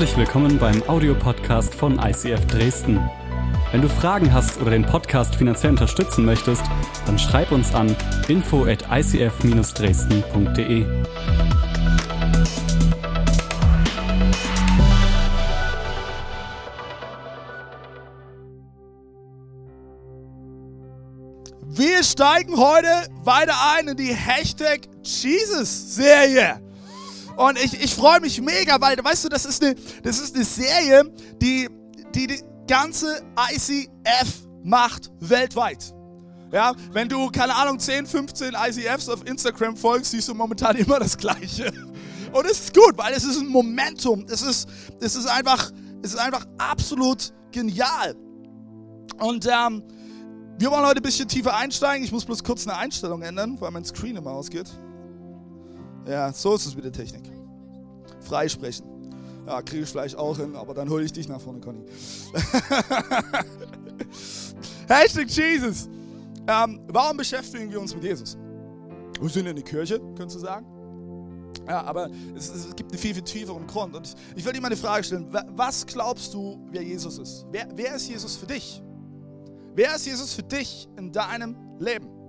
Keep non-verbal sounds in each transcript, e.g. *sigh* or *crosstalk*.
Herzlich willkommen beim Audiopodcast von ICF Dresden. Wenn du Fragen hast oder den Podcast finanziell unterstützen möchtest, dann schreib uns an info at icf-dresden.de. Wir steigen heute weiter ein in die Hashtag Jesus-Serie. Und ich, ich freue mich mega, weil, weißt du, das ist eine, das ist eine Serie, die, die die ganze ICF macht weltweit. Ja, wenn du, keine Ahnung, 10, 15 ICFs auf Instagram folgst, siehst du momentan immer das Gleiche. *laughs* Und es ist gut, weil es ist ein Momentum. Es ist, es ist, einfach, es ist einfach absolut genial. Und ähm, wir wollen heute ein bisschen tiefer einsteigen. Ich muss bloß kurz eine Einstellung ändern, weil mein Screen immer ausgeht. Ja, so ist es mit der Technik. Freisprechen. Ja, kriege ich vielleicht auch hin, aber dann hole ich dich nach vorne, Conny. *laughs* Hashtag Jesus. Ähm, warum beschäftigen wir uns mit Jesus? Wir sind in der Kirche, könntest du sagen. Ja, aber es, es, gibt einen viel, viel tieferen Grund. Und ich will dir mal eine Frage stellen. Was glaubst du, wer Jesus ist? Wer, wer ist Jesus für dich? Wer ist Jesus für dich in deinem Leben?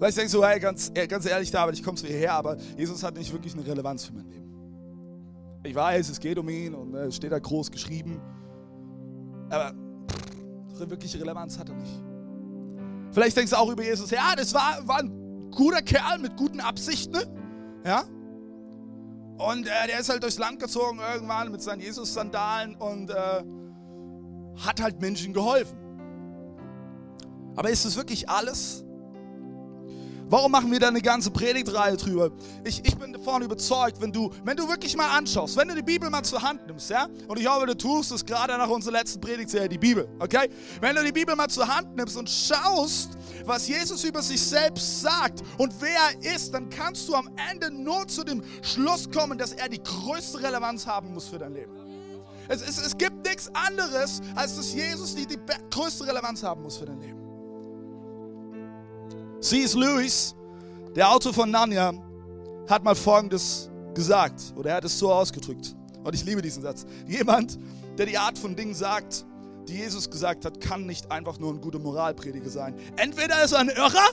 Vielleicht denkst du, hey, ganz, ganz ehrlich, David, ich komme zu dir her, aber Jesus hat nicht wirklich eine Relevanz für mein Leben. Ich weiß, es geht um ihn und es steht da groß geschrieben, aber wirkliche Relevanz hat er nicht. Vielleicht denkst du auch über Jesus, ja, das war, war ein guter Kerl mit guten Absichten, ne? ja. Und äh, der ist halt durchs Land gezogen irgendwann mit seinen Jesus-Sandalen und äh, hat halt Menschen geholfen. Aber ist das wirklich alles? Warum machen wir da eine ganze Predigtreihe drüber? Ich, ich bin davon überzeugt, wenn du, wenn du wirklich mal anschaust, wenn du die Bibel mal zur Hand nimmst, ja, und ich hoffe, du tust es gerade nach unserer letzten Predigtserie, die Bibel, okay? Wenn du die Bibel mal zur Hand nimmst und schaust, was Jesus über sich selbst sagt und wer er ist, dann kannst du am Ende nur zu dem Schluss kommen, dass er die größte Relevanz haben muss für dein Leben. Es, es, es gibt nichts anderes, als dass Jesus die, die größte Relevanz haben muss für dein Leben. C.S. Lewis, der Autor von Narnia, hat mal Folgendes gesagt, oder er hat es so ausgedrückt. Und ich liebe diesen Satz. Jemand, der die Art von Dingen sagt, die Jesus gesagt hat, kann nicht einfach nur ein guter Moralprediger sein. Entweder ist er ein Irrer,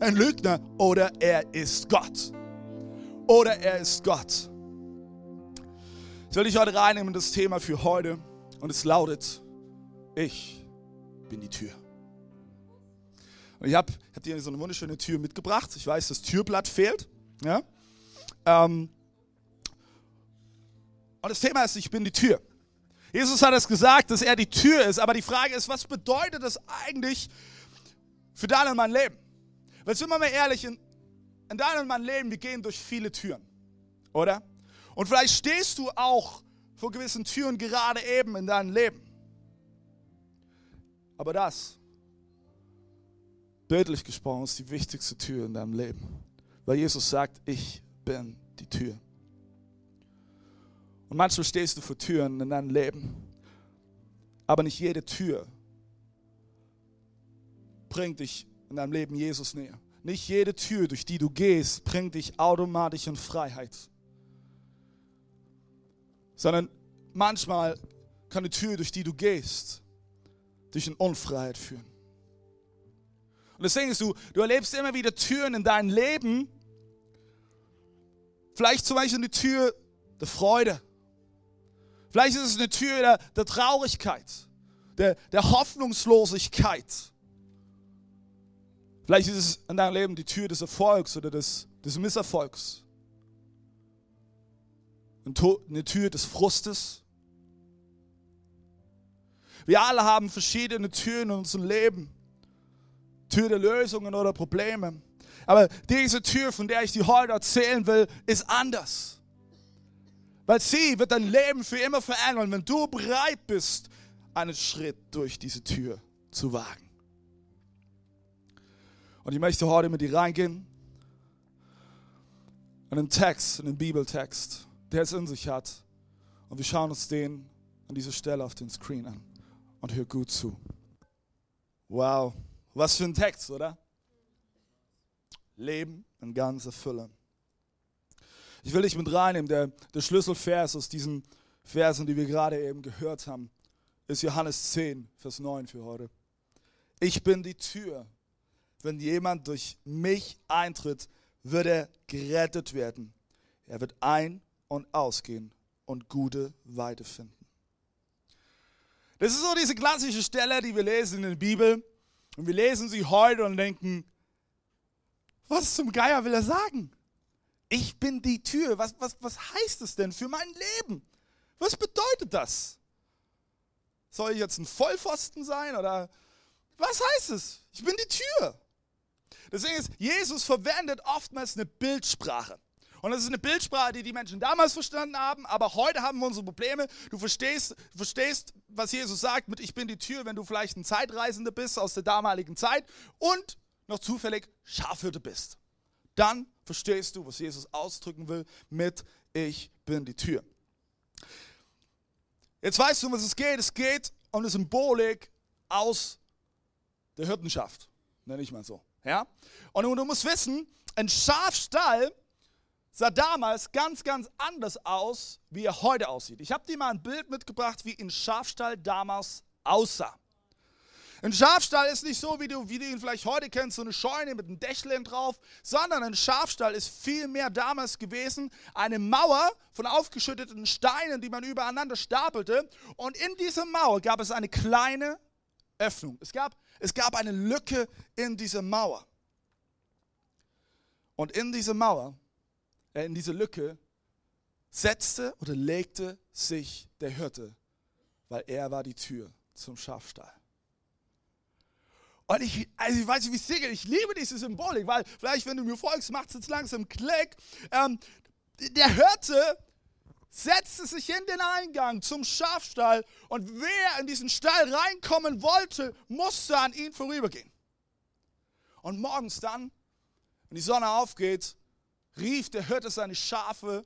ein Lügner, oder er ist Gott. Oder er ist Gott. Ich will dich heute reinnehmen in das Thema für heute und es lautet, ich bin die Tür. Und ich habe hab dir so eine wunderschöne Tür mitgebracht. Ich weiß, das Türblatt fehlt. Ja? Ähm, und das Thema ist, ich bin die Tür. Jesus hat es gesagt, dass er die Tür ist, aber die Frage ist, was bedeutet das eigentlich für dein und mein Leben? Weil sind wir mal ehrlich, in, in deinem und meinem Leben, wir gehen durch viele Türen, oder? Und vielleicht stehst du auch vor gewissen Türen gerade eben in deinem Leben. Aber das bildlich gesprochen, ist die wichtigste Tür in deinem Leben. Weil Jesus sagt, ich bin die Tür. Und manchmal stehst du vor Türen in deinem Leben, aber nicht jede Tür bringt dich in deinem Leben Jesus näher. Nicht jede Tür, durch die du gehst, bringt dich automatisch in Freiheit. Sondern manchmal kann die Tür, durch die du gehst, dich in Unfreiheit führen. Und deswegen ist du, du erlebst immer wieder Türen in deinem Leben. Vielleicht zum Beispiel eine Tür der Freude. Vielleicht ist es eine Tür der, der Traurigkeit, der, der Hoffnungslosigkeit. Vielleicht ist es in deinem Leben die Tür des Erfolgs oder des, des Misserfolgs. Eine Tür des Frustes. Wir alle haben verschiedene Türen in unserem Leben. Tür der Lösungen oder Probleme. Aber diese Tür, von der ich dir heute erzählen will, ist anders. Weil sie wird dein Leben für immer verändern, wenn du bereit bist, einen Schritt durch diese Tür zu wagen. Und ich möchte heute mit dir reingehen in einen Text, in einen Bibeltext, der es in sich hat. Und wir schauen uns den an dieser Stelle auf den Screen an und hör gut zu. Wow. Was für ein Text, oder? Leben in ganzer Fülle. Ich will dich mit reinnehmen. Der, der Schlüsselvers aus diesen Versen, die wir gerade eben gehört haben, ist Johannes 10, Vers 9 für heute. Ich bin die Tür. Wenn jemand durch mich eintritt, wird er gerettet werden. Er wird ein- und ausgehen und gute Weide finden. Das ist so diese klassische Stelle, die wir lesen in der Bibel. Und wir lesen sie heute und denken, was zum Geier will er sagen? Ich bin die Tür. Was, was, was heißt es denn für mein Leben? Was bedeutet das? Soll ich jetzt ein Vollpfosten sein oder was heißt es? Ich bin die Tür. Deswegen ist, Jesus verwendet oftmals eine Bildsprache. Und das ist eine Bildsprache, die die Menschen damals verstanden haben, aber heute haben wir unsere Probleme. Du verstehst, verstehst, was Jesus sagt mit Ich bin die Tür, wenn du vielleicht ein Zeitreisender bist aus der damaligen Zeit und noch zufällig Schafhirte bist. Dann verstehst du, was Jesus ausdrücken will mit Ich bin die Tür. Jetzt weißt du, um was es geht. Es geht um eine Symbolik aus der Hirtenschaft, nenne ich mal so. Ja? Und du musst wissen, ein Schafstall sah damals ganz, ganz anders aus, wie er heute aussieht. Ich habe dir mal ein Bild mitgebracht, wie ein Schafstall damals aussah. Ein Schafstall ist nicht so, wie du, wie du ihn vielleicht heute kennst, so eine Scheune mit einem Dächlein drauf, sondern ein Schafstall ist viel mehr damals gewesen, eine Mauer von aufgeschütteten Steinen, die man übereinander stapelte. Und in dieser Mauer gab es eine kleine Öffnung. Es gab, es gab eine Lücke in dieser Mauer. Und in diese Mauer, in diese Lücke, setzte oder legte sich der Hirte, weil er war die Tür zum Schafstall. Und ich, also ich weiß nicht, wie es dir geht. Ich liebe diese Symbolik, weil vielleicht, wenn du mir folgst, macht es jetzt langsam Klick. Ähm, der Hirte setzte sich in den Eingang zum Schafstall und wer in diesen Stall reinkommen wollte, musste an ihn vorübergehen. Und morgens dann, wenn die Sonne aufgeht, rief der Hirte seine Schafe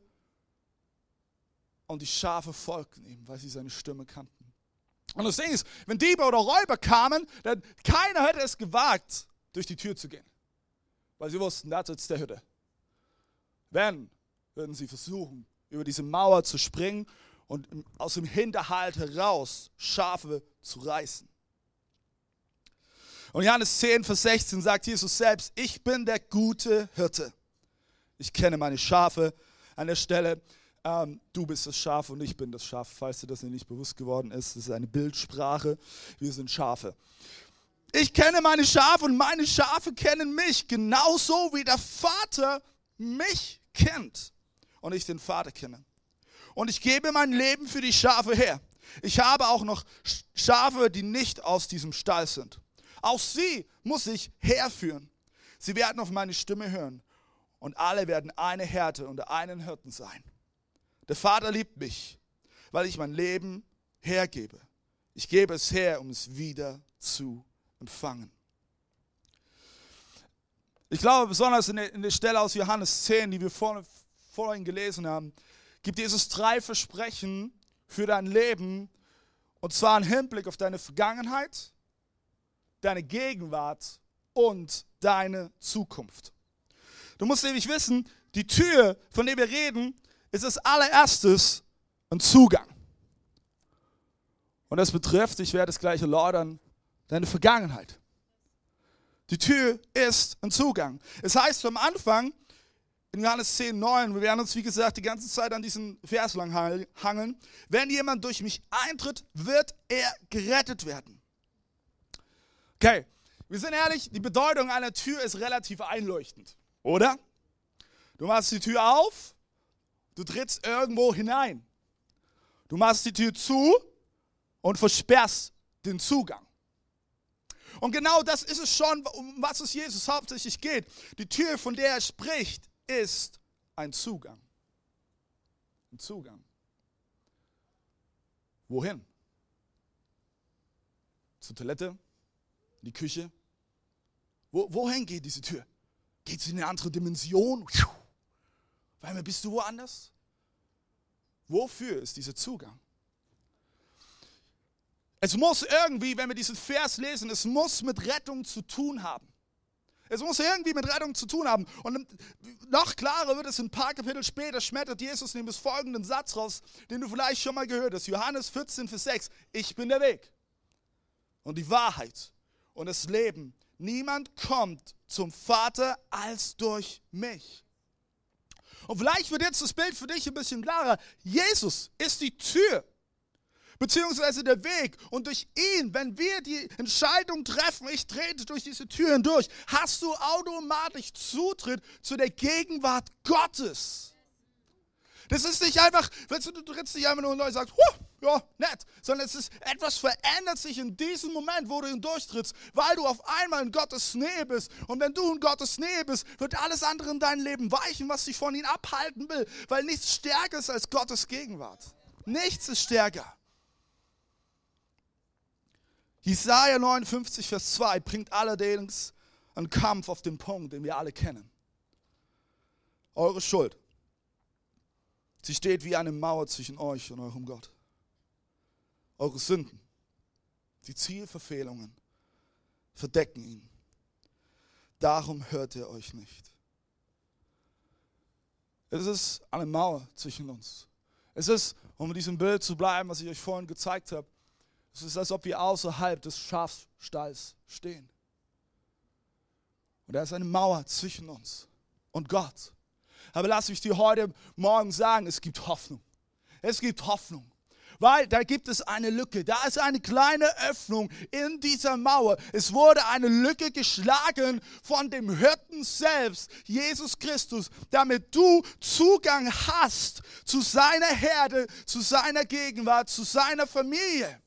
und die Schafe folgten ihm, weil sie seine Stimme kannten. Und das Ding ist, wenn Diebe oder Räuber kamen, dann keiner hätte es gewagt, durch die Tür zu gehen. Weil sie wussten, da sitzt der Hütte. Wenn, würden sie versuchen, über diese Mauer zu springen und aus dem Hinterhalt heraus Schafe zu reißen. Und Johannes 10, Vers 16 sagt Jesus selbst, ich bin der gute Hirte. Ich kenne meine Schafe. An der Stelle, ähm, du bist das Schaf und ich bin das Schaf, falls dir das nicht bewusst geworden ist. Das ist eine Bildsprache. Wir sind Schafe. Ich kenne meine Schafe und meine Schafe kennen mich, genauso wie der Vater mich kennt und ich den Vater kenne. Und ich gebe mein Leben für die Schafe her. Ich habe auch noch Schafe, die nicht aus diesem Stall sind. Auch sie muss ich herführen. Sie werden auf meine Stimme hören und alle werden eine Härte unter einen Hirten sein. Der Vater liebt mich, weil ich mein Leben hergebe. Ich gebe es her, um es wieder zu empfangen. Ich glaube, besonders in der, in der Stelle aus Johannes 10, die wir vorhin, vorhin gelesen haben, gibt Jesus drei Versprechen für dein Leben. Und zwar im Hinblick auf deine Vergangenheit, deine Gegenwart und deine Zukunft. Du musst nämlich wissen, die Tür, von der wir reden, ist als allererstes ein Zugang. Und das betrifft, ich werde es gleich erläutern, deine Vergangenheit. Die Tür ist ein Zugang. Es heißt am Anfang in Johannes 10, 9, wir werden uns wie gesagt die ganze Zeit an diesen Vers lang hangeln, wenn jemand durch mich eintritt, wird er gerettet werden. Okay, wir sind ehrlich, die Bedeutung einer Tür ist relativ einleuchtend, oder? Du machst die Tür auf Du trittst irgendwo hinein. Du machst die Tür zu und versperrst den Zugang. Und genau das ist es schon, um was es Jesus hauptsächlich geht. Die Tür, von der er spricht, ist ein Zugang. Ein Zugang. Wohin? Zur Toilette? In die Küche? Wo, wohin geht diese Tür? Geht sie in eine andere Dimension? Weil bist du woanders? Wofür ist dieser Zugang? Es muss irgendwie, wenn wir diesen Vers lesen, es muss mit Rettung zu tun haben. Es muss irgendwie mit Rettung zu tun haben. Und noch klarer wird es ein paar Kapitel später, schmettert Jesus nämlich folgenden Satz raus, den du vielleicht schon mal gehört hast. Johannes 14, Vers 6. Ich bin der Weg und die Wahrheit und das Leben. Niemand kommt zum Vater als durch mich. Und vielleicht wird jetzt das Bild für dich ein bisschen klarer. Jesus ist die Tür beziehungsweise der Weg. Und durch ihn, wenn wir die Entscheidung treffen, ich trete durch diese Tür hindurch, hast du automatisch Zutritt zu der Gegenwart Gottes. Das ist nicht einfach, weißt du, du trittst nicht einfach nur und sagst, huh, ja, nett, sondern es ist, etwas verändert sich in diesem Moment, wo du hindurchtrittst, weil du auf einmal in Gottes Nähe bist. Und wenn du in Gottes Nähe bist, wird alles andere in deinem Leben weichen, was dich von ihm abhalten will, weil nichts stärker ist als Gottes Gegenwart. Nichts ist stärker. Jesaja 59, Vers 2 bringt allerdings einen Kampf auf den Punkt, den wir alle kennen. Eure Schuld. Sie steht wie eine Mauer zwischen euch und eurem Gott. Eure Sünden, die Zielverfehlungen verdecken ihn. Darum hört er euch nicht. Es ist eine Mauer zwischen uns. Es ist, um mit diesem Bild zu bleiben, was ich euch vorhin gezeigt habe, es ist, als ob wir außerhalb des Schafstalls stehen. Und da ist eine Mauer zwischen uns und Gott. Aber lass mich dir heute Morgen sagen, es gibt Hoffnung. Es gibt Hoffnung. Weil da gibt es eine Lücke. Da ist eine kleine Öffnung in dieser Mauer. Es wurde eine Lücke geschlagen von dem Hirten selbst, Jesus Christus, damit du Zugang hast zu seiner Herde, zu seiner Gegenwart, zu seiner Familie.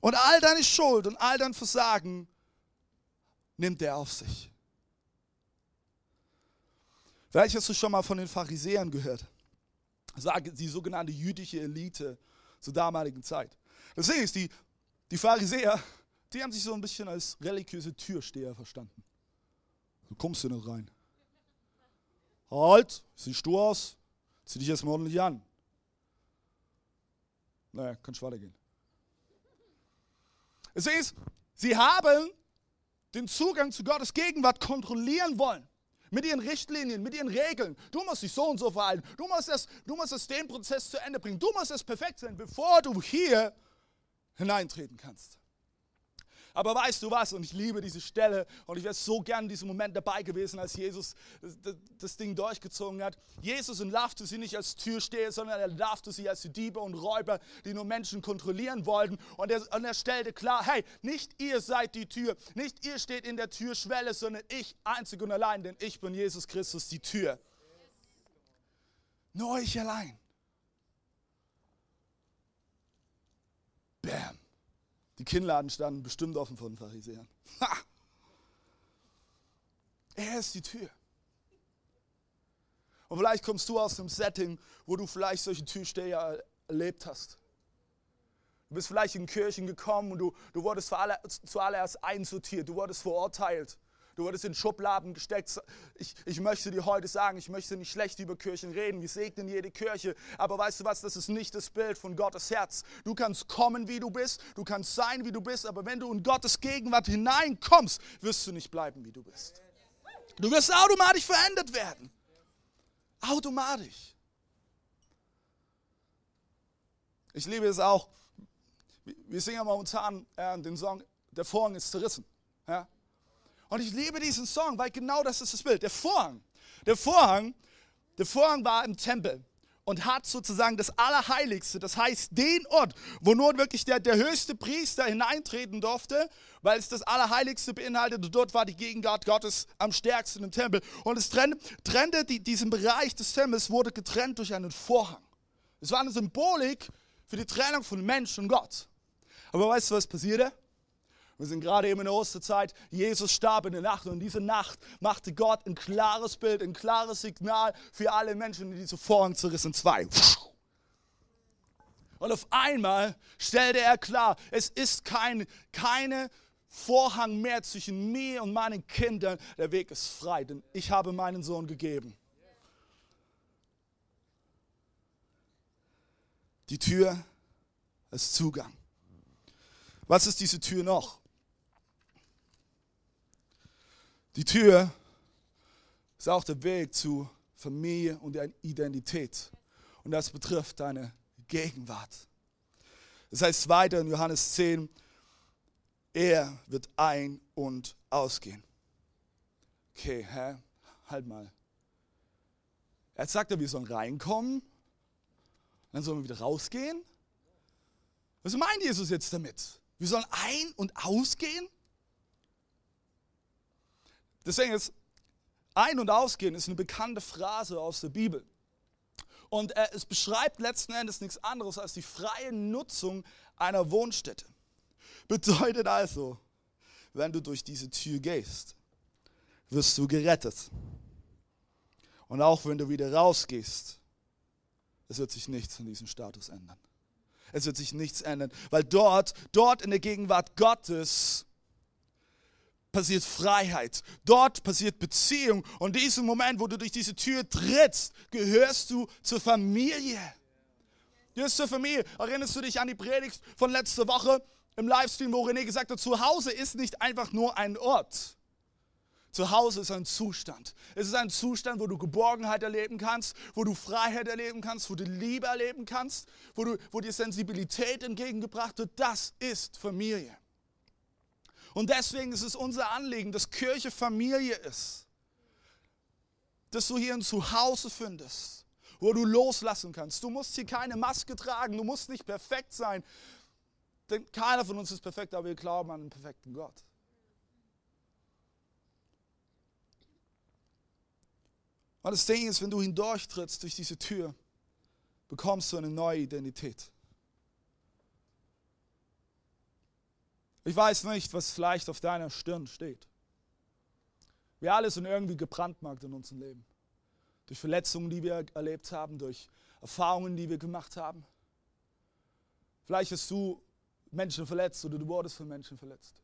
Und all deine Schuld und all dein Versagen nimmt er auf sich. Vielleicht hast du schon mal von den Pharisäern gehört. Die sogenannte jüdische Elite zur damaligen Zeit. Das Ding ist, die, die Pharisäer, die haben sich so ein bisschen als religiöse Türsteher verstanden. Du kommst hier nicht rein. Halt, siehst du aus, zieh dich erstmal ordentlich an. Naja, kannst weitergehen. Es ist, sie haben den Zugang zu Gottes Gegenwart kontrollieren wollen. Mit ihren Richtlinien, mit ihren Regeln. Du musst dich so und so verhalten. Du musst, das, du musst das, den Prozess zu Ende bringen. Du musst es perfekt sein, bevor du hier hineintreten kannst. Aber weißt du was? Und ich liebe diese Stelle und ich wäre so gern in diesem Moment dabei gewesen, als Jesus das, das Ding durchgezogen hat. Jesus entlarvte sie nicht als Türsteher, sondern er entlarvte sie als die Diebe und Räuber, die nur Menschen kontrollieren wollten. Und er, und er stellte klar, hey, nicht ihr seid die Tür, nicht ihr steht in der Türschwelle, sondern ich einzig und allein, denn ich bin Jesus Christus, die Tür. Nur ich allein. Bam. Die Kinnladen standen bestimmt offen von den Pharisäern. Ha! Er ist die Tür. Und vielleicht kommst du aus einem Setting, wo du vielleicht solche Türsteher erlebt hast. Du bist vielleicht in Kirchen gekommen und du, du wurdest zuallererst einsortiert, du wurdest verurteilt. Du wurdest in Schubladen gesteckt. Ich, ich möchte dir heute sagen, ich möchte nicht schlecht über Kirchen reden. Wir segnen jede Kirche. Aber weißt du was, das ist nicht das Bild von Gottes Herz. Du kannst kommen, wie du bist. Du kannst sein, wie du bist. Aber wenn du in Gottes Gegenwart hineinkommst, wirst du nicht bleiben, wie du bist. Du wirst automatisch verändert werden. Automatisch. Ich liebe es auch. Wir singen momentan äh, den Song, der Vorhang ist zerrissen. Ja? Und ich liebe diesen Song, weil genau das ist das Bild. Der Vorhang, der Vorhang, der Vorhang war im Tempel und hat sozusagen das Allerheiligste, das heißt den Ort, wo nur wirklich der, der höchste Priester hineintreten durfte, weil es das Allerheiligste beinhaltete. Dort war die Gegenwart Gottes am stärksten im Tempel. Und es trennte, trennte die, diesen Bereich des Tempels, wurde getrennt durch einen Vorhang. Es war eine Symbolik für die Trennung von Mensch und Gott. Aber weißt du, was passierte? Wir sind gerade eben in der Osterzeit. Jesus starb in der Nacht und diese Nacht machte Gott ein klares Bild, ein klares Signal für alle Menschen, die diese Vorhang zerrissen. Zwei. Und auf einmal stellte er klar, es ist kein, keine Vorhang mehr zwischen mir und meinen Kindern. Der Weg ist frei, denn ich habe meinen Sohn gegeben. Die Tür ist Zugang. Was ist diese Tür noch? Die Tür ist auch der Weg zu Familie und Identität. Und das betrifft deine Gegenwart. Das heißt weiter in Johannes 10, er wird ein- und ausgehen. Okay, hä? Halt mal. Jetzt sagt er, wir sollen reinkommen, dann sollen wir wieder rausgehen. Was meint Jesus jetzt damit? Wir sollen ein- und ausgehen? Deswegen ist ein- und ausgehen ist eine bekannte Phrase aus der Bibel. Und äh, es beschreibt letzten Endes nichts anderes als die freie Nutzung einer Wohnstätte. Bedeutet also, wenn du durch diese Tür gehst, wirst du gerettet. Und auch wenn du wieder rausgehst, es wird sich nichts in diesem Status ändern. Es wird sich nichts ändern, weil dort, dort in der Gegenwart Gottes passiert Freiheit. Dort passiert Beziehung. Und in diesem Moment, wo du durch diese Tür trittst, gehörst du zur Familie. Du gehörst zur Familie. Erinnerst du dich an die Predigt von letzter Woche im Livestream, wo René gesagt hat, zu Hause ist nicht einfach nur ein Ort. Zu Hause ist ein Zustand. Es ist ein Zustand, wo du Geborgenheit erleben kannst, wo du Freiheit erleben kannst, wo du Liebe erleben kannst, wo, du, wo dir Sensibilität entgegengebracht wird. Das ist Familie. Und deswegen ist es unser Anliegen, dass Kirche Familie ist. Dass du hier ein Zuhause findest, wo du loslassen kannst. Du musst hier keine Maske tragen, du musst nicht perfekt sein. Denn keiner von uns ist perfekt, aber wir glauben an einen perfekten Gott. Und das Ding ist, wenn du hindurchtrittst durch diese Tür, bekommst du eine neue Identität. Ich weiß nicht, was vielleicht auf deiner Stirn steht. Wir alle sind irgendwie gebrandmarkt in unserem Leben. Durch Verletzungen, die wir erlebt haben, durch Erfahrungen, die wir gemacht haben. Vielleicht hast du Menschen verletzt oder du wurdest von Menschen verletzt.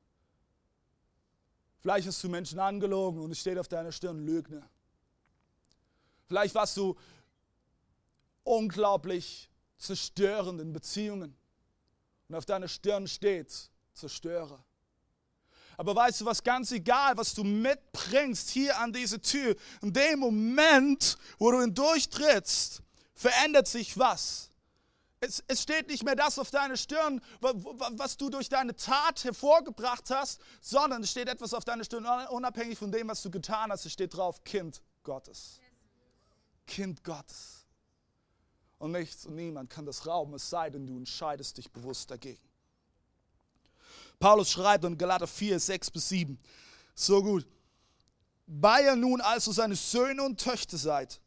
Vielleicht hast du Menschen angelogen und es steht auf deiner Stirn Lügner. Vielleicht warst du unglaublich zerstörend in Beziehungen und auf deiner Stirn steht Zerstörer. Aber weißt du was, ganz egal, was du mitbringst hier an diese Tür, in dem Moment, wo du ihn durchtrittst, verändert sich was. Es, es, steht nicht mehr das auf deiner Stirn, was du durch deine Tat hervorgebracht hast, sondern es steht etwas auf deiner Stirn, unabhängig von dem, was du getan hast. Es steht drauf, Kind Gottes. Kind Gottes. Und nichts und niemand kann das rauben, es sei denn, du entscheidest dich bewusst dagegen. Paulus schreibt in Galater 4, 6 bis 7, so gut. Weil ihr nun also seine Söhne und Töchter seid,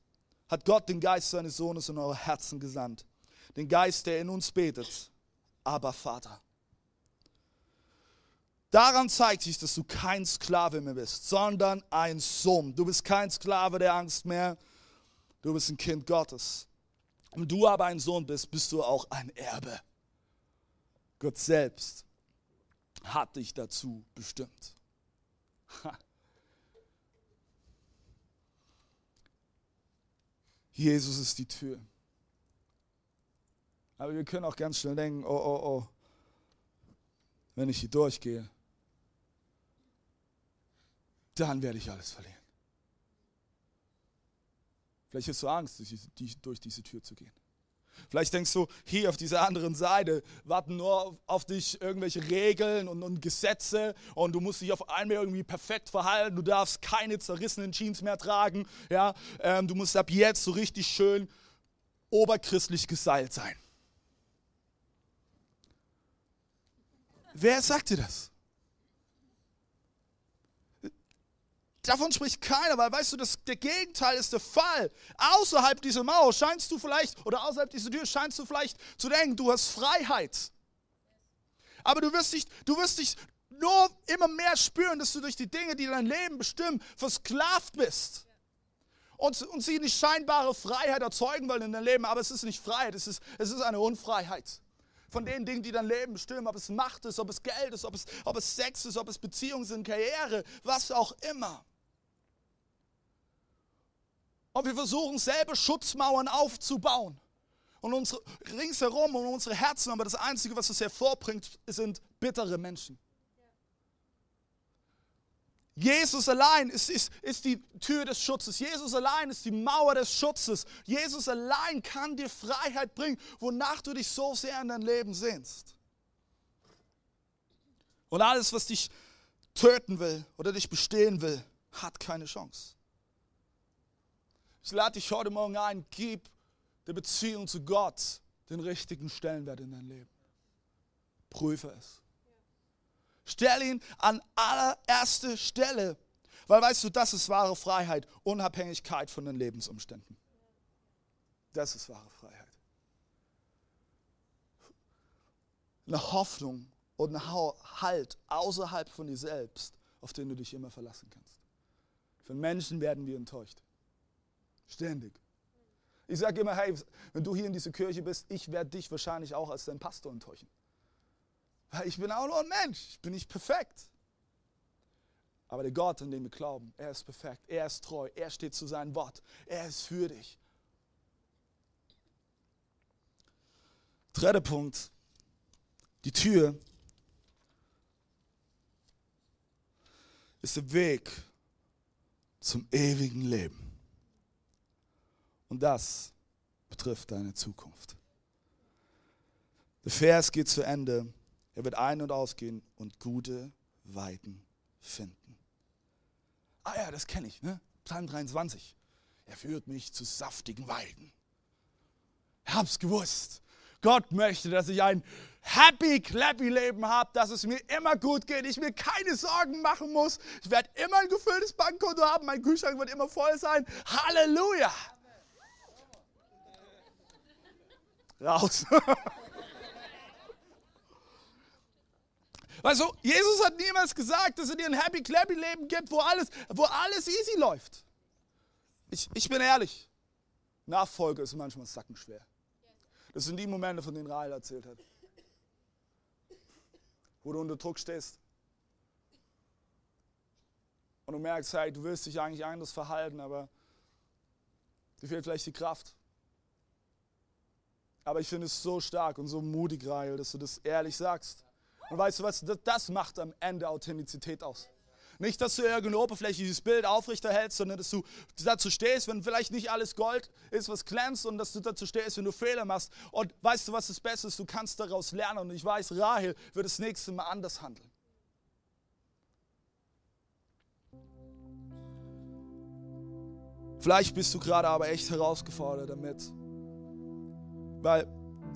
hat Gott den Geist seines Sohnes in eure Herzen gesandt. Den Geist, der in uns betet. Aber Vater. Daran zeigt sich, dass du kein Sklave mehr bist, sondern ein Sohn. Du bist kein Sklave der Angst mehr. Du bist ein Kind Gottes. Wenn du aber ein Sohn bist, bist du auch ein Erbe. Gott selbst hat dich dazu bestimmt. Jesus ist die Tür. Aber wir können auch ganz schnell denken, oh, oh, oh, wenn ich hier durchgehe, dann werde ich alles verlieren. Vielleicht hast du Angst, durch diese Tür zu gehen. Vielleicht denkst du, hier auf dieser anderen Seite warten nur auf dich irgendwelche Regeln und, und, Gesetze und du musst dich auf einmal irgendwie perfekt verhalten. Du darfst keine zerrissenen Jeans mehr tragen. Ja? Ähm, du musst ab jetzt so richtig schön oberchristlich geseilt sein. Wer sagt dir das? Davon spricht keiner, weil weißt du, das, der Gegenteil ist der Fall. Außerhalb dieser Mauer scheinst du vielleicht, oder außerhalb dieser Tür scheinst du vielleicht zu denken, du hast Freiheit. Aber du wirst dich, du wirst dich nur immer mehr spüren, dass du durch die Dinge, die dein Leben bestimmen, versklavt bist. Und, und sie nicht scheinbare Freiheit erzeugen wollen in deinem Leben, aber es ist nicht Freiheit, es ist, es ist eine Unfreiheit von den Dingen, die dein Leben bestimmen, ob es Macht ist, ob es Geld ist, ob es, ob es Sex ist, ob es Beziehungen sind, Karriere, was auch immer. Und wir versuchen selber Schutzmauern aufzubauen. und unsere, ringsherum und unsere Herzen, aber das Einzige, was es hervorbringt, sind bittere Menschen. Jesus allein ist, ist, ist die Tür des Schutzes. Jesus allein ist die Mauer des Schutzes. Jesus allein kann dir Freiheit bringen, wonach du dich so sehr in dein Leben sehnst. Und alles, was dich töten will oder dich bestehen will, hat keine Chance. Ich lade dich heute Morgen ein, gib der Beziehung zu Gott den richtigen Stellenwert in dein Leben. Prüfe es. Stell ihn an allererste Stelle. Weil weißt du, das ist wahre Freiheit, Unabhängigkeit von den Lebensumständen. Das ist wahre Freiheit. Eine Hoffnung und ein Halt außerhalb von dir selbst, auf den du dich immer verlassen kannst. Von Menschen werden wir enttäuscht. Ständig. Ich sage immer, hey, wenn du hier in dieser Kirche bist, ich werde dich wahrscheinlich auch als dein Pastor enttäuschen. Weil ich bin auch nur ein Mensch, ich bin nicht perfekt. Aber der Gott, an den wir glauben, er ist perfekt, er ist treu, er steht zu seinem Wort, er ist für dich. Dritter Punkt, die Tür ist der Weg zum ewigen Leben. Und das betrifft deine Zukunft. Der Vers geht zu Ende er wird ein- und ausgehen und gute Weiden finden. Ah ja, das kenne ich, ne? Psalm 23. Er führt mich zu saftigen Weiden. Ich hab's gewusst. Gott möchte, dass ich ein happy, clappy Leben habe, dass es mir immer gut geht, ich mir keine Sorgen machen muss. Ich werde immer ein gefülltes Bankkonto haben, mein Kühlschrank wird immer voll sein. Halleluja! Raus. *laughs* Weißt du, Jesus hat niemals gesagt, dass er dir ein Happy Clappy Leben gibt, wo alles, wo alles easy läuft. Ich, ich bin ehrlich, Nachfolge ist manchmal sackenschwer. Das sind die Momente, von denen Rahel erzählt hat. Wo du unter Druck stehst. Und du merkst, hey, du willst dich eigentlich anders verhalten, aber dir fehlt vielleicht die Kraft. Aber ich finde es so stark und so mutig, Rahel, dass du das ehrlich sagst. Und weißt du was, das macht am Ende Authentizität aus. Nicht, dass du irgendein oberflächliches Bild aufrechterhältst, sondern dass du dazu stehst, wenn vielleicht nicht alles Gold ist, was glänzt, und dass du dazu stehst, wenn du Fehler machst. Und weißt du, was das Beste ist? Du kannst daraus lernen. Und ich weiß, Rahel wird das nächste Mal anders handeln. Vielleicht bist du gerade aber echt herausgefordert damit. Weil,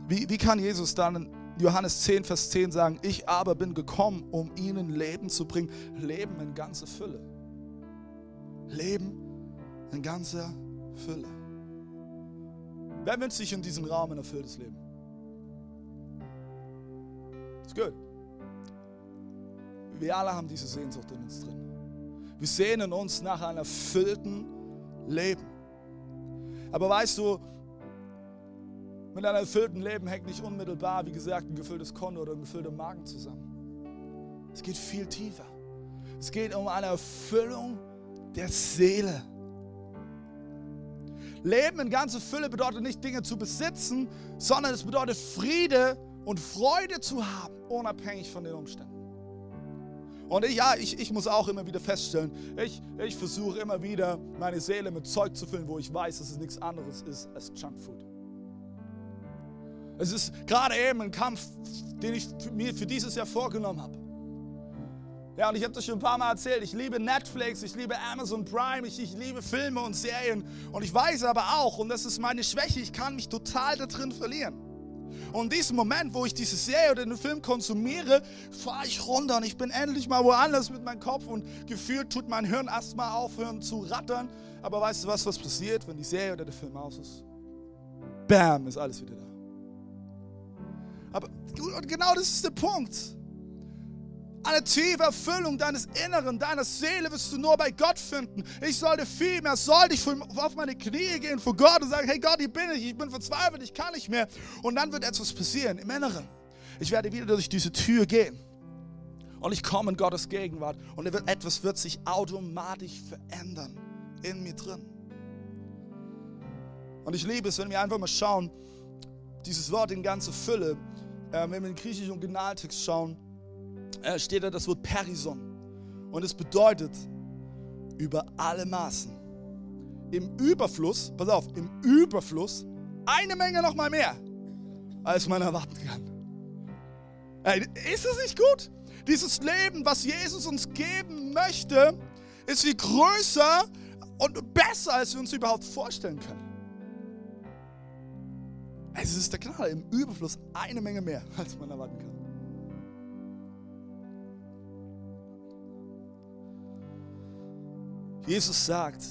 wie, wie kann Jesus dann Johannes 10, Vers 10 sagen, ich aber bin gekommen, um ihnen Leben zu bringen. Leben in ganzer Fülle. Leben in ganzer Fülle. Wer wünscht sich in diesem Raum ein erfülltes Leben? Ist gut. Wir alle haben diese Sehnsucht in uns drin. Wir sehnen uns nach einem erfüllten Leben. Aber weißt du, mit einem erfüllten Leben hängt nicht unmittelbar, wie gesagt, ein gefülltes Konto oder ein gefüllter Magen zusammen. Es geht viel tiefer. Es geht um eine Erfüllung der Seele. Leben in ganzer Fülle bedeutet nicht Dinge zu besitzen, sondern es bedeutet Friede und Freude zu haben, unabhängig von den Umständen. Und ich, ja, ich, ich muss auch immer wieder feststellen, ich, ich versuche immer wieder meine Seele mit Zeug zu füllen, wo ich weiß, dass es nichts anderes ist als Junkfood. Es ist gerade eben ein Kampf, den ich mir für dieses Jahr vorgenommen habe. Ja, und ich habe das schon ein paar Mal erzählt. Ich liebe Netflix, ich liebe Amazon Prime, ich, ich liebe Filme und Serien. Und ich weiß aber auch, und das ist meine Schwäche, ich kann mich total da drin verlieren. Und in diesem Moment, wo ich diese Serie oder den Film konsumiere, fahre ich runter und ich bin endlich mal woanders mit meinem Kopf und gefühlt tut mein Hirn erstmal aufhören zu rattern. Aber weißt du was, was passiert, wenn die Serie oder der Film aus ist? Bam, ist alles wieder da. Aber und genau das ist der Punkt. Eine tiefe Erfüllung deines Inneren, deiner Seele wirst du nur bei Gott finden. Ich sollte viel mehr, sollte ich auf meine Knie gehen vor Gott und sagen, hey Gott, hier bin ich, ich bin verzweifelt, ich kann nicht mehr. Und dann wird etwas passieren im Inneren. Ich werde wieder durch diese Tür gehen. Und ich komme in Gottes Gegenwart. Und etwas wird sich automatisch verändern in mir drin. Und ich liebe es, wenn wir einfach mal schauen, dieses Wort in ganze Fülle, wenn wir in den griechischen Originaltext schauen, äh, steht da das Wort Perison. Und es bedeutet über alle Maßen. Im Überfluss, pass auf, im Überfluss eine Menge noch mal mehr, als man erwarten kann. Ey, ist es nicht gut? Dieses Leben, was Jesus uns geben möchte, ist viel größer und besser, als wir uns überhaupt vorstellen können. Es ist der Knall, im Überfluss eine Menge mehr, *laughs* als man erwarten kann. Jesus sagt,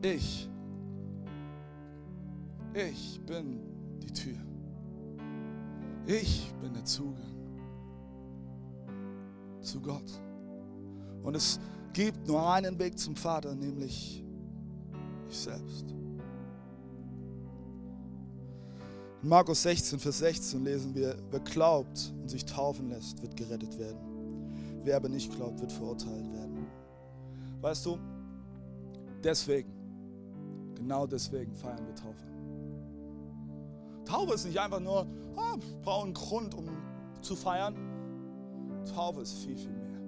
ich, ich bin die Tür. Ich bin der Zugang zu Gott. Und es gibt nur einen Weg zum Vater, nämlich ich selbst. In Markus 16, Vers 16 lesen wir, wer glaubt und sich taufen lässt, wird gerettet werden. Wer aber nicht glaubt, wird verurteilt werden. Weißt du, deswegen, genau deswegen feiern wir Taufe. Taufe ist nicht einfach nur, oh, ich brauche einen Grund, um zu feiern. Taufe ist viel, viel mehr.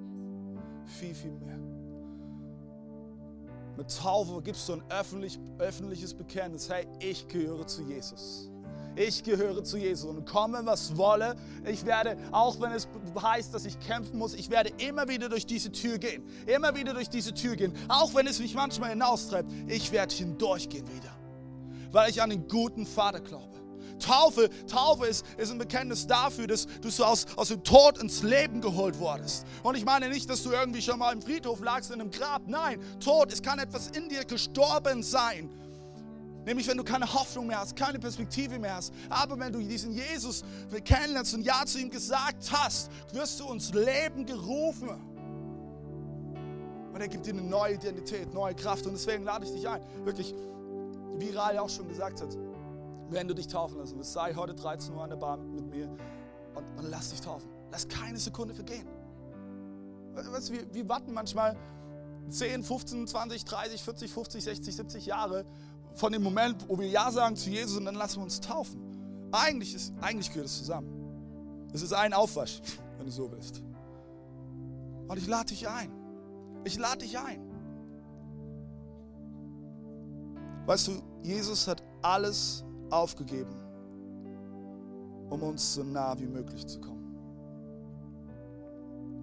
Viel, viel mehr. Mit Taufe gibst du ein öffentlich, öffentliches Bekenntnis, hey, ich gehöre zu Jesus. Ich gehöre zu Jesus und komme, was wolle. Ich werde, auch wenn es heißt, dass ich kämpfen muss, ich werde immer wieder durch diese Tür gehen. Immer wieder durch diese Tür gehen. Auch wenn es mich manchmal hinaustreibt, ich werde hindurchgehen wieder. Weil ich an den guten Vater glaube. Taufe, Taufe ist, ist ein Bekenntnis dafür, dass du so aus, aus dem Tod ins Leben geholt wurdest. Und ich meine nicht, dass du irgendwie schon mal im Friedhof lagst in einem Grab. Nein, Tod, es kann etwas in dir gestorben sein. Nämlich, wenn du keine Hoffnung mehr hast, keine Perspektive mehr hast. Aber wenn du diesen Jesus kennenlernst und Ja zu ihm gesagt hast, wirst du uns Leben gerufen. Und er gibt dir eine neue Identität, neue Kraft. Und deswegen lade ich dich ein, wirklich, wie Rai auch schon gesagt hat, wenn du dich taufen lassen willst, sei heute 13 Uhr an der Bahn mit mir und, und lass dich taufen. Lass keine Sekunde vergehen. Weißt du, wir, wir warten manchmal 10, 15, 20, 30, 40, 50, 60, 70 Jahre von dem Moment, wo wir Ja sagen zu Jesus und dann lassen wir uns taufen. Eigentlich, ist, eigentlich gehört es zusammen. Es ist ein Aufwasch, wenn du so willst. Und ich lade dich ein. Ich lade dich ein. Weißt du, Jesus hat alles aufgegeben, um uns so nah wie möglich zu kommen.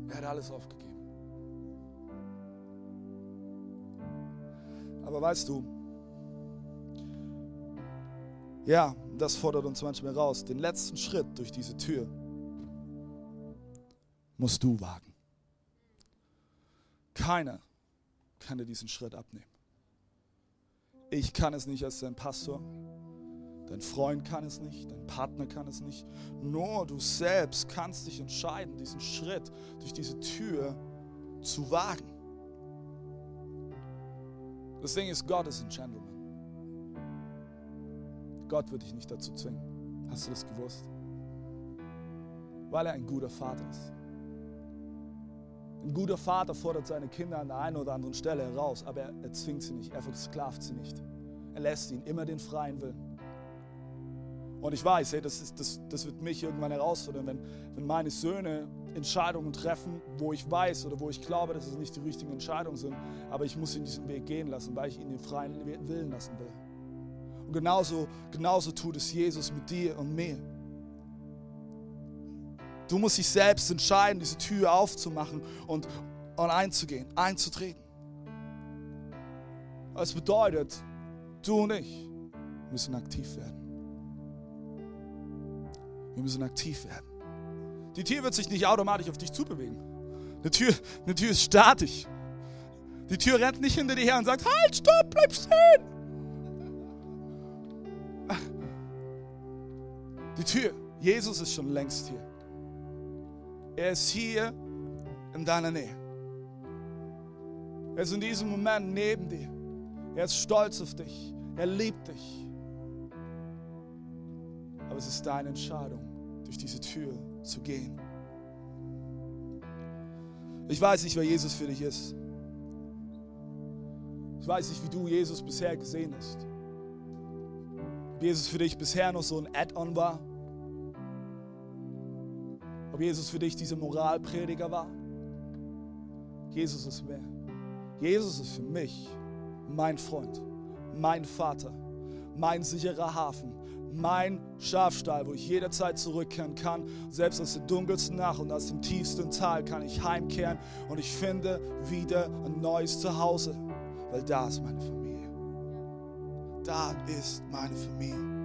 Er hat alles aufgegeben. Aber weißt du, ja, das fordert uns manchmal raus. Den letzten Schritt durch diese Tür musst du wagen. Keiner kann dir diesen Schritt abnehmen. Ich kann es nicht als dein Pastor. Dein Freund kann es nicht, dein Partner kann es nicht. Nur du selbst kannst dich entscheiden, diesen Schritt durch diese Tür zu wagen. Das Ding ist, Gott ist ein Gentleman. Gott wird dich nicht dazu zwingen. Hast du das gewusst? Weil er ein guter Vater ist. Ein guter Vater fordert seine Kinder an der einen oder anderen Stelle heraus, aber er, er zwingt sie nicht, er versklavt sie nicht. Er lässt ihnen immer den freien Willen. Und ich weiß, hey, das, ist, das, das wird mich irgendwann herausfordern, wenn, wenn meine Söhne Entscheidungen treffen, wo ich weiß oder wo ich glaube, dass es nicht die richtigen Entscheidungen sind, aber ich muss ihnen diesen Weg gehen lassen, weil ich ihnen den freien Willen lassen will. Und genauso, genauso tut es Jesus mit dir und mir. Du musst dich selbst entscheiden, diese Tür aufzumachen und, und einzugehen, einzutreten. Das bedeutet, du und ich müssen aktiv werden. Wir müssen aktiv werden. Die Tür wird sich nicht automatisch auf dich zubewegen. Eine Tür, eine Tür ist statisch. Die Tür rennt nicht hinter dir her und sagt, halt, stopp, bleib stehen. Die Tür. Jesus ist schon längst hier. Er ist hier in deiner Nähe. Er ist in diesem Moment neben dir. Er ist stolz auf dich. Er liebt dich. Aber es ist deine Entscheidung, durch diese Tür zu gehen. Ich weiß nicht, wer Jesus für dich ist. Ich weiß nicht, wie du Jesus bisher gesehen hast. Ob Jesus für dich bisher noch so ein Add-on war. Ob Jesus für dich dieser Moralprediger war. Jesus ist mehr. Jesus ist für mich mein Freund, mein Vater, mein sicherer Hafen, mein Schafstall, wo ich jederzeit zurückkehren kann. Selbst aus der dunkelsten Nacht und aus dem tiefsten Tal kann ich heimkehren und ich finde wieder ein neues Zuhause, weil da ist meine Familie. Da ist meine Familie.